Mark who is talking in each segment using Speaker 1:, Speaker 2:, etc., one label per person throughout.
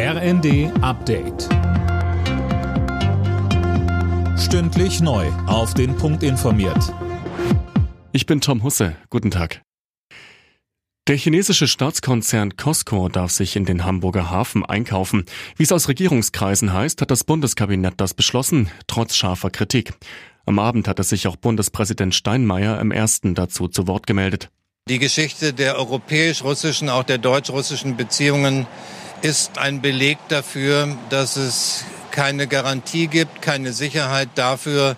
Speaker 1: RND Update. Stündlich neu. Auf den Punkt informiert.
Speaker 2: Ich bin Tom Husse. Guten Tag. Der chinesische Staatskonzern Costco darf sich in den Hamburger Hafen einkaufen. Wie es aus Regierungskreisen heißt, hat das Bundeskabinett das beschlossen, trotz scharfer Kritik. Am Abend hatte sich auch Bundespräsident Steinmeier im ersten dazu zu Wort gemeldet.
Speaker 3: Die Geschichte der europäisch-russischen, auch der deutsch-russischen Beziehungen ist ein Beleg dafür, dass es keine Garantie gibt, keine Sicherheit dafür,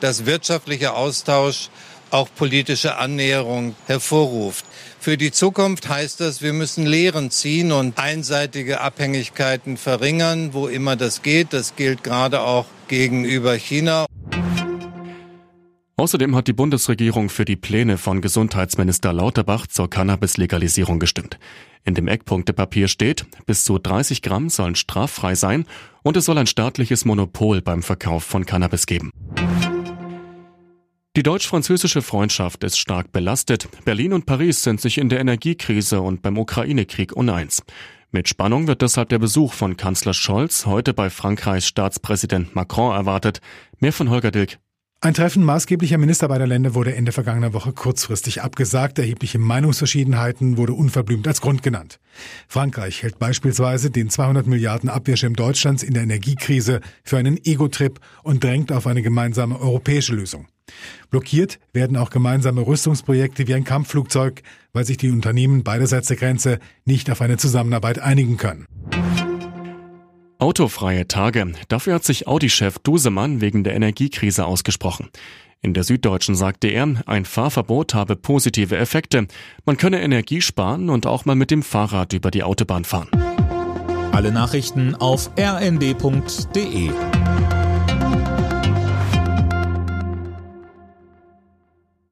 Speaker 3: dass wirtschaftlicher Austausch auch politische Annäherung hervorruft. Für die Zukunft heißt das, wir müssen Lehren ziehen und einseitige Abhängigkeiten verringern, wo immer das geht. Das gilt gerade auch gegenüber China.
Speaker 2: Außerdem hat die Bundesregierung für die Pläne von Gesundheitsminister Lauterbach zur Cannabis-Legalisierung gestimmt. In dem Eckpunktepapier steht, bis zu 30 Gramm sollen straffrei sein und es soll ein staatliches Monopol beim Verkauf von Cannabis geben. Die deutsch-französische Freundschaft ist stark belastet. Berlin und Paris sind sich in der Energiekrise und beim Ukraine-Krieg uneins. Mit Spannung wird deshalb der Besuch von Kanzler Scholz heute bei Frankreichs Staatspräsident Macron erwartet. Mehr von Holger Dilk.
Speaker 4: Ein Treffen maßgeblicher Minister beider Länder wurde Ende vergangener Woche kurzfristig abgesagt. Erhebliche Meinungsverschiedenheiten wurde unverblümt als Grund genannt. Frankreich hält beispielsweise den 200 Milliarden Abwehrschirm Deutschlands in der Energiekrise für einen Ego-Trip und drängt auf eine gemeinsame europäische Lösung. Blockiert werden auch gemeinsame Rüstungsprojekte wie ein Kampfflugzeug, weil sich die Unternehmen beiderseits der Grenze nicht auf eine Zusammenarbeit einigen können.
Speaker 2: Autofreie Tage. Dafür hat sich Audi-Chef Dusemann wegen der Energiekrise ausgesprochen. In der Süddeutschen sagte er, ein Fahrverbot habe positive Effekte. Man könne Energie sparen und auch mal mit dem Fahrrad über die Autobahn fahren.
Speaker 1: Alle Nachrichten auf rnd.de